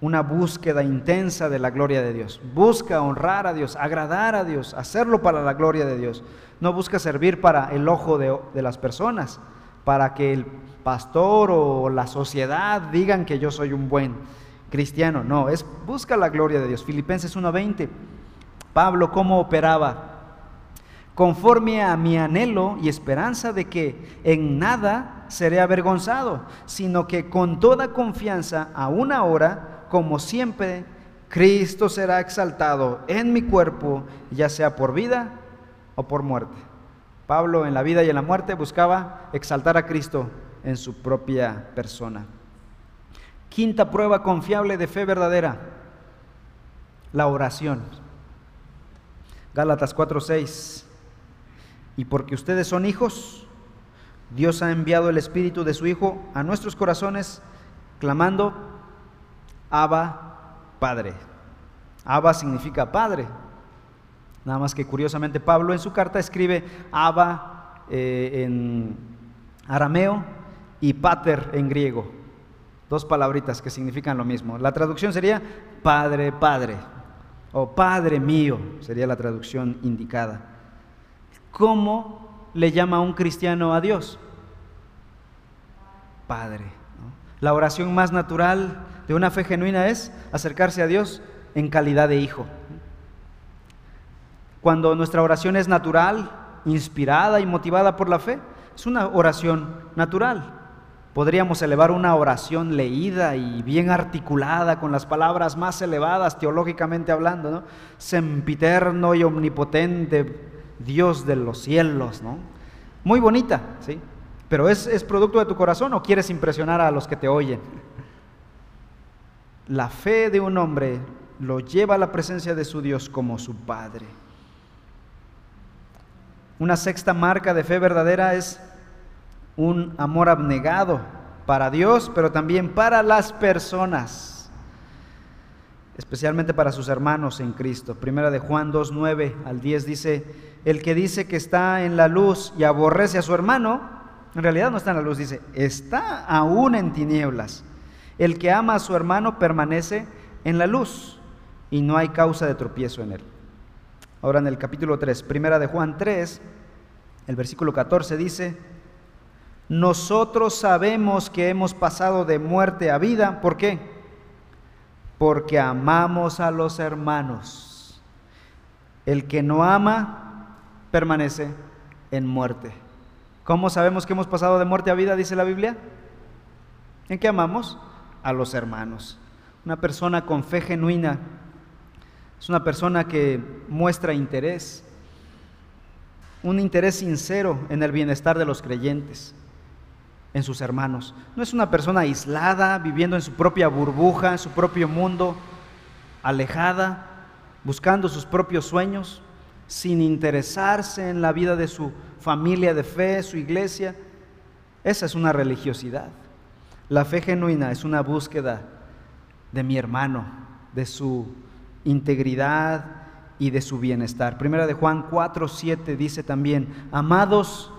una búsqueda intensa de la gloria de Dios. Busca honrar a Dios, agradar a Dios, hacerlo para la gloria de Dios. No busca servir para el ojo de, las personas, para que el pastor o la sociedad digan que yo soy un buen cristiano. No, es busca la gloria de Dios. Filipenses 1:20. Pablo, ¿cómo operaba? conforme a mi anhelo y esperanza de que en nada seré avergonzado, sino que con toda confianza, aún ahora, como siempre, Cristo será exaltado en mi cuerpo, ya sea por vida o por muerte. Pablo en la vida y en la muerte buscaba exaltar a Cristo en su propia persona. Quinta prueba confiable de fe verdadera, la oración. Gálatas 4:6. Y porque ustedes son hijos, Dios ha enviado el Espíritu de su Hijo a nuestros corazones, clamando, Abba, Padre. Abba significa Padre. Nada más que curiosamente Pablo en su carta escribe Abba eh, en arameo y Pater en griego. Dos palabritas que significan lo mismo. La traducción sería Padre, Padre. O Padre mío sería la traducción indicada. ¿Cómo le llama un cristiano a Dios? Padre. La oración más natural de una fe genuina es acercarse a Dios en calidad de hijo. Cuando nuestra oración es natural, inspirada y motivada por la fe, es una oración natural. Podríamos elevar una oración leída y bien articulada con las palabras más elevadas teológicamente hablando, ¿no? Sempiterno y omnipotente, Dios de los cielos, ¿no? Muy bonita, ¿sí? Pero ¿es, ¿es producto de tu corazón o quieres impresionar a los que te oyen? La fe de un hombre lo lleva a la presencia de su Dios como su Padre. Una sexta marca de fe verdadera es un amor abnegado para Dios, pero también para las personas, especialmente para sus hermanos en Cristo. Primera de Juan 2, 9 al 10 dice, el que dice que está en la luz y aborrece a su hermano, en realidad no está en la luz, dice, está aún en tinieblas. El que ama a su hermano permanece en la luz y no hay causa de tropiezo en él. Ahora en el capítulo 3, primera de Juan 3, el versículo 14 dice, nosotros sabemos que hemos pasado de muerte a vida, ¿por qué? Porque amamos a los hermanos. El que no ama permanece en muerte. ¿Cómo sabemos que hemos pasado de muerte a vida, dice la Biblia? ¿En qué amamos? A los hermanos. Una persona con fe genuina es una persona que muestra interés, un interés sincero en el bienestar de los creyentes, en sus hermanos. No es una persona aislada, viviendo en su propia burbuja, en su propio mundo, alejada, buscando sus propios sueños, sin interesarse en la vida de su familia de fe, su iglesia. Esa es una religiosidad. La fe genuina es una búsqueda de mi hermano, de su integridad y de su bienestar. Primera de Juan 4, 7 dice también, amados,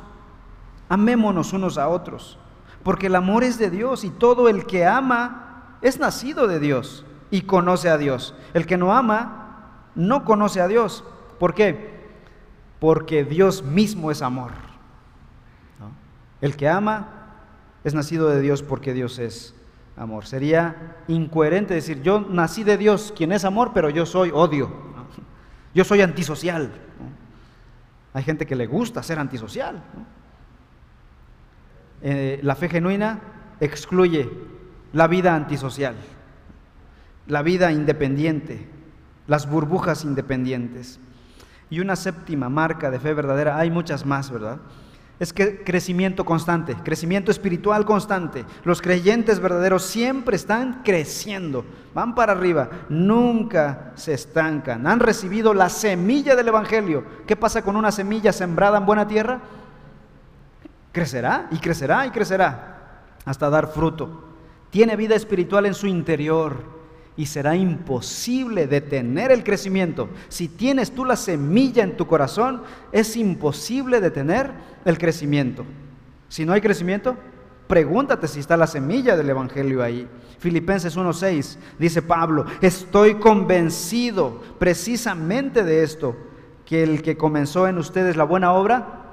amémonos unos a otros, porque el amor es de Dios y todo el que ama es nacido de Dios y conoce a Dios. El que no ama no conoce a Dios. ¿Por qué? Porque Dios mismo es amor. El que ama es nacido de Dios porque Dios es amor. Sería incoherente decir, yo nací de Dios, quien es amor, pero yo soy odio. Yo soy antisocial. Hay gente que le gusta ser antisocial. Eh, la fe genuina excluye la vida antisocial, la vida independiente, las burbujas independientes. Y una séptima marca de fe verdadera, hay muchas más, ¿verdad? es que crecimiento constante, crecimiento espiritual constante. Los creyentes verdaderos siempre están creciendo, van para arriba, nunca se estancan. Han recibido la semilla del Evangelio. ¿Qué pasa con una semilla sembrada en buena tierra? Crecerá y crecerá y crecerá hasta dar fruto. Tiene vida espiritual en su interior y será imposible detener el crecimiento. Si tienes tú la semilla en tu corazón, es imposible detener el crecimiento. Si no hay crecimiento, pregúntate si está la semilla del Evangelio ahí. Filipenses 1.6 dice Pablo, estoy convencido precisamente de esto, que el que comenzó en ustedes la buena obra,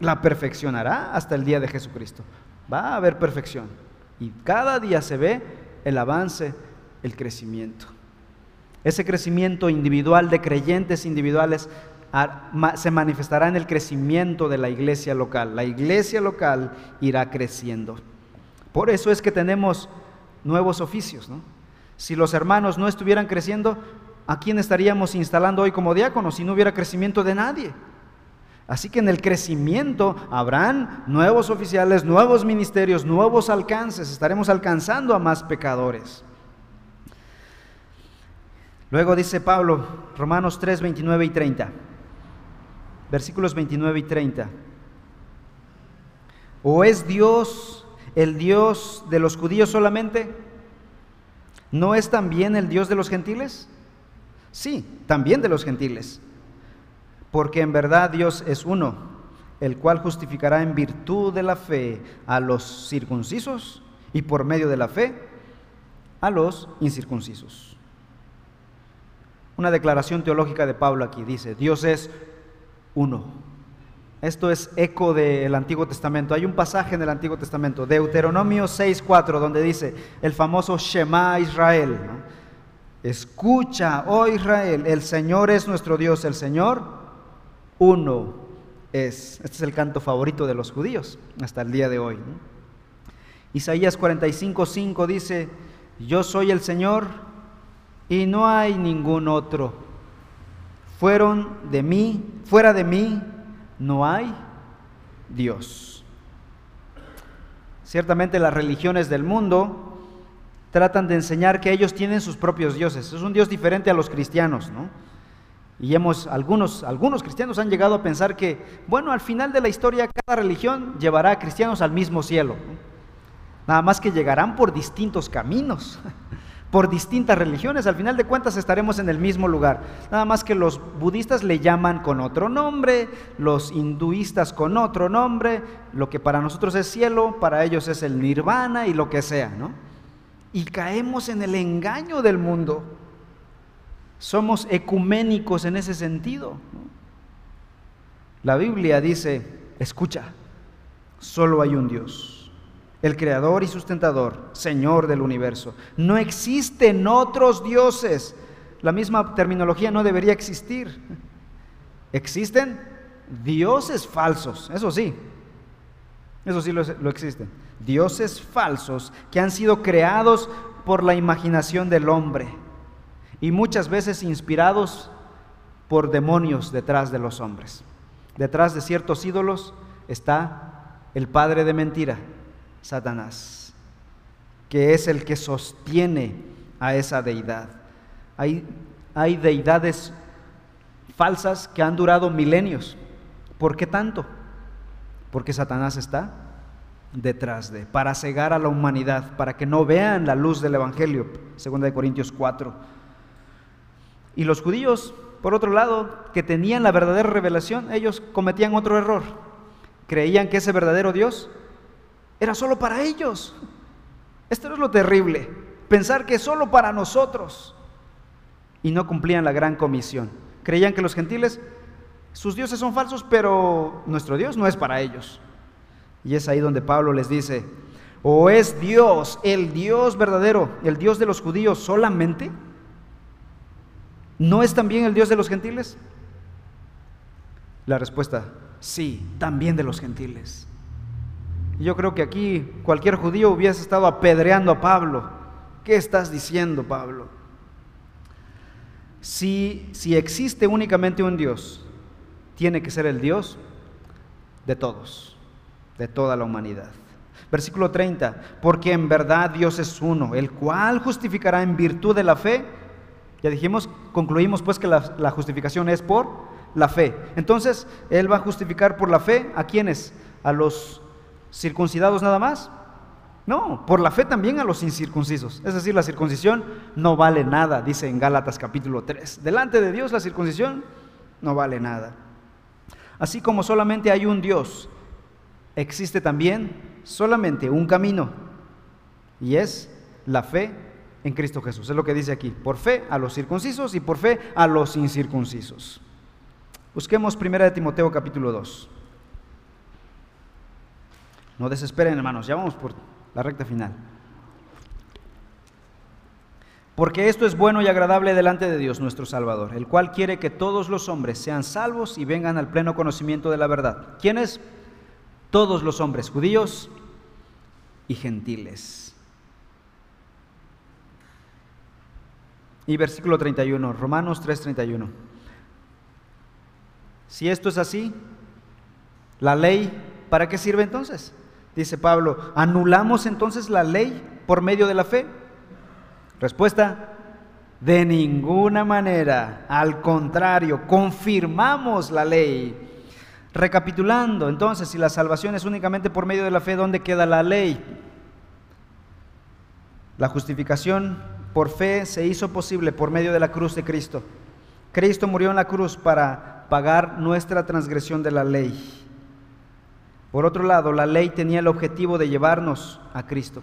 la perfeccionará hasta el día de Jesucristo. Va a haber perfección. Y cada día se ve el avance el crecimiento. Ese crecimiento individual de creyentes individuales se manifestará en el crecimiento de la iglesia local. La iglesia local irá creciendo. Por eso es que tenemos nuevos oficios. Si los hermanos no estuvieran creciendo, ¿a quién estaríamos instalando hoy como diáconos si no hubiera crecimiento de nadie? Así que en el crecimiento habrán nuevos oficiales, nuevos ministerios, nuevos alcances. Estaremos alcanzando a más pecadores. Luego dice Pablo, Romanos 3, 29 y 30, versículos 29 y 30. ¿O es Dios el Dios de los judíos solamente? ¿No es también el Dios de los gentiles? Sí, también de los gentiles. Porque en verdad Dios es uno, el cual justificará en virtud de la fe a los circuncisos y por medio de la fe a los incircuncisos. Una declaración teológica de Pablo aquí dice, Dios es uno. Esto es eco del Antiguo Testamento. Hay un pasaje en el Antiguo Testamento, Deuteronomio 6.4, donde dice el famoso Shema Israel. Escucha, oh Israel, el Señor es nuestro Dios, el Señor uno es. Este es el canto favorito de los judíos hasta el día de hoy. Isaías 45.5 dice, yo soy el Señor y no hay ningún otro. Fueron de mí, fuera de mí, no hay Dios. Ciertamente las religiones del mundo tratan de enseñar que ellos tienen sus propios dioses. Es un Dios diferente a los cristianos, ¿no? Y hemos, algunos, algunos cristianos han llegado a pensar que, bueno, al final de la historia cada religión llevará a cristianos al mismo cielo. Nada más que llegarán por distintos caminos, *laughs* por distintas religiones. Al final de cuentas estaremos en el mismo lugar. Nada más que los budistas le llaman con otro nombre, los hinduistas con otro nombre. Lo que para nosotros es cielo, para ellos es el nirvana y lo que sea, ¿no? Y caemos en el engaño del mundo. Somos ecuménicos en ese sentido. La Biblia dice, escucha, solo hay un Dios, el creador y sustentador, Señor del universo. No existen otros dioses. La misma terminología no debería existir. Existen dioses falsos, eso sí, eso sí lo, lo existen. Dioses falsos que han sido creados por la imaginación del hombre y muchas veces inspirados por demonios detrás de los hombres. Detrás de ciertos ídolos está el padre de mentira, Satanás, que es el que sostiene a esa deidad. Hay, hay deidades falsas que han durado milenios. ¿Por qué tanto? Porque Satanás está detrás de, para cegar a la humanidad, para que no vean la luz del Evangelio, 2 Corintios 4. Y los judíos, por otro lado, que tenían la verdadera revelación, ellos cometían otro error. Creían que ese verdadero Dios era solo para ellos. Esto es lo terrible, pensar que solo para nosotros. Y no cumplían la gran comisión. Creían que los gentiles, sus dioses son falsos, pero nuestro Dios no es para ellos. Y es ahí donde Pablo les dice, ¿o es Dios, el Dios verdadero, el Dios de los judíos solamente? ¿No es también el Dios de los gentiles? La respuesta, sí, también de los gentiles. Yo creo que aquí cualquier judío hubiese estado apedreando a Pablo. ¿Qué estás diciendo, Pablo? Si, si existe únicamente un Dios, tiene que ser el Dios de todos, de toda la humanidad. Versículo 30, porque en verdad Dios es uno, el cual justificará en virtud de la fe ya dijimos, concluimos pues que la, justificación es por la fe. Entonces, Él va a justificar por la fe a quienes? ¿A los circuncidados nada más? No, por la fe también a los incircuncisos. Es decir, la circuncisión no vale nada, dice en Gálatas capítulo 3. Delante de Dios la circuncisión no vale nada. Así como solamente hay un Dios, existe también solamente un camino y es la fe en Cristo Jesús. Es lo que dice aquí. Por fe a los circuncisos y por fe a los incircuncisos. Busquemos 1 de Timoteo capítulo 2. No desesperen, hermanos, ya vamos por la recta final. Porque esto es bueno y agradable delante de Dios nuestro Salvador, el cual quiere que todos los hombres sean salvos y vengan al pleno conocimiento de la verdad. ¿Quiénes? Todos los hombres, judíos y gentiles. Y versículo 31, Romanos 3:31. Si esto es así, la ley, ¿para qué sirve entonces? Dice Pablo, ¿anulamos entonces la ley por medio de la fe? Respuesta, de ninguna manera, al contrario, confirmamos la ley. Recapitulando, entonces, si la salvación es únicamente por medio de la fe, ¿dónde queda la ley? La justificación por fe se hizo posible por medio de la cruz de Cristo. Cristo murió en la cruz para pagar nuestra transgresión de la ley. Por otro lado, la ley tenía el objetivo de llevarnos a Cristo.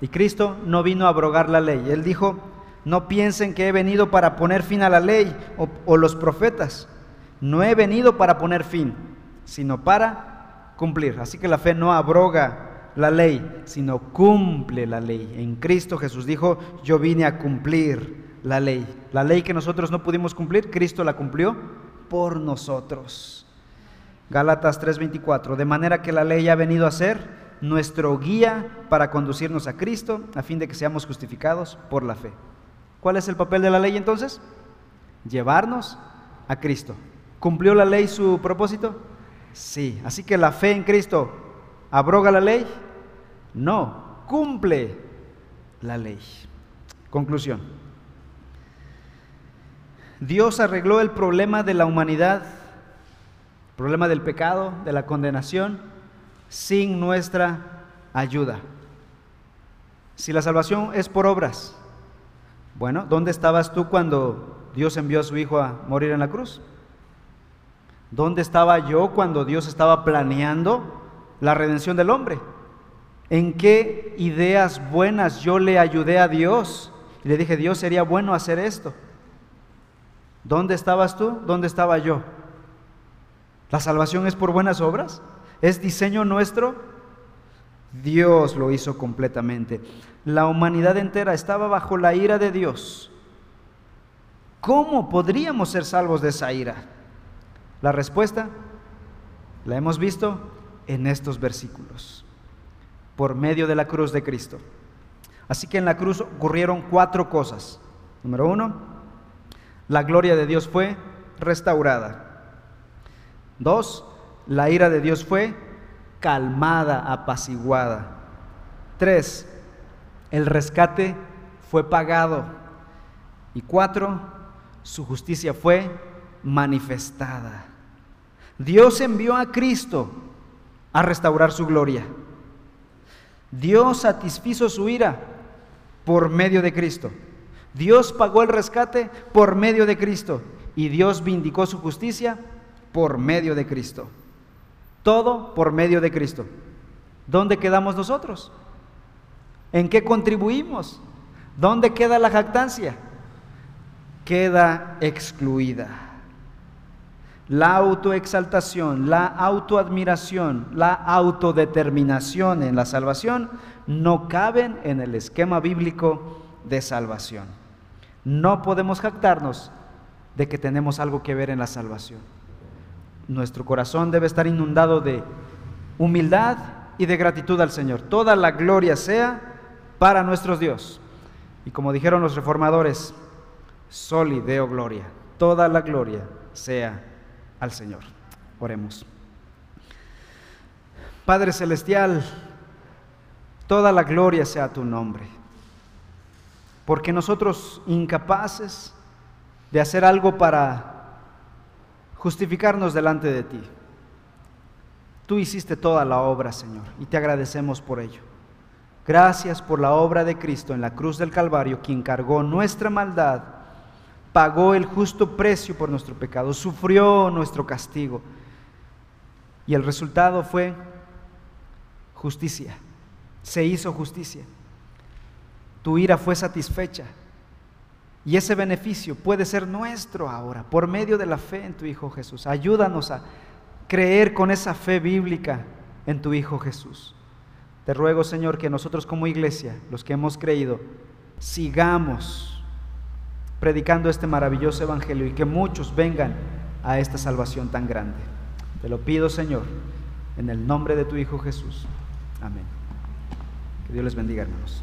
Y Cristo no vino a abrogar la ley. Él dijo, no piensen que he venido para poner fin a la ley o, los profetas. No he venido para poner fin, sino para cumplir. Así que la fe no abroga la ley, sino cumple la ley. En Cristo Jesús dijo, yo vine a cumplir la ley. La ley que nosotros no pudimos cumplir, Cristo la cumplió por nosotros. Gálatas 3:24, de manera que la ley ha venido a ser nuestro guía para conducirnos a Cristo, a fin de que seamos justificados por la fe. ¿Cuál es el papel de la ley entonces? Llevarnos a Cristo. ¿Cumplió la ley su propósito? Sí. Así que la fe en Cristo abroga la ley, no, cumple la ley. Conclusión. Dios arregló el problema de la humanidad, el problema del pecado, de la condenación, sin nuestra ayuda. Si la salvación es por obras, bueno, ¿dónde estabas tú cuando Dios envió a su Hijo a morir en la cruz? ¿Dónde estaba yo cuando Dios estaba planeando la redención del hombre? ¿En qué ideas buenas yo le ayudé a Dios? Y le dije, Dios sería bueno hacer esto. ¿Dónde estabas tú? ¿Dónde estaba yo? ¿La salvación es por buenas obras? ¿Es diseño nuestro? Dios lo hizo completamente. La humanidad entera estaba bajo la ira de Dios. ¿Cómo podríamos ser salvos de esa ira? La respuesta la hemos visto en estos versículos, por medio de la cruz de Cristo. Así que en la cruz ocurrieron cuatro cosas. Número uno, la gloria de Dios fue restaurada. Dos, la ira de Dios fue calmada, apaciguada. Tres, el rescate fue pagado. Y cuatro, su justicia fue manifestada. Dios envió a Cristo a restaurar su gloria. Dios satisfizo su ira por medio de Cristo. Dios pagó el rescate por medio de Cristo. Y Dios vindicó su justicia por medio de Cristo. Todo por medio de Cristo. ¿Dónde quedamos nosotros? ¿En qué contribuimos? ¿Dónde queda la jactancia? Queda excluida. La autoexaltación, la autoadmiración, la autodeterminación en la salvación no caben en el esquema bíblico de salvación. No podemos jactarnos de que tenemos algo que ver en la salvación. Nuestro corazón debe estar inundado de humildad y de gratitud al Señor. Toda la gloria sea para nuestro Dios. Y como dijeron los reformadores, soli deo gloria. Toda la gloria sea al Señor. Oremos. Padre Celestial, toda la gloria sea tu nombre. Porque nosotros incapaces de hacer algo para justificarnos delante de ti. Tú hiciste toda la obra, Señor, y te agradecemos por ello. Gracias por la obra de Cristo en la cruz del Calvario, quien cargó nuestra maldad, pagó el justo precio por nuestro pecado, sufrió nuestro castigo. Y el resultado fue justicia. Se hizo justicia. Tu ira fue satisfecha. Y ese beneficio puede ser nuestro ahora, por medio de la fe en tu Hijo Jesús. Ayúdanos a creer con esa fe bíblica en tu Hijo Jesús. Te ruego, Señor, que nosotros como iglesia, los que hemos creído, sigamos predicando este maravilloso Evangelio y que muchos vengan a esta salvación tan grande. Te lo pido, Señor, en el nombre de tu Hijo Jesús. Amén. Que Dios les bendiga, hermanos.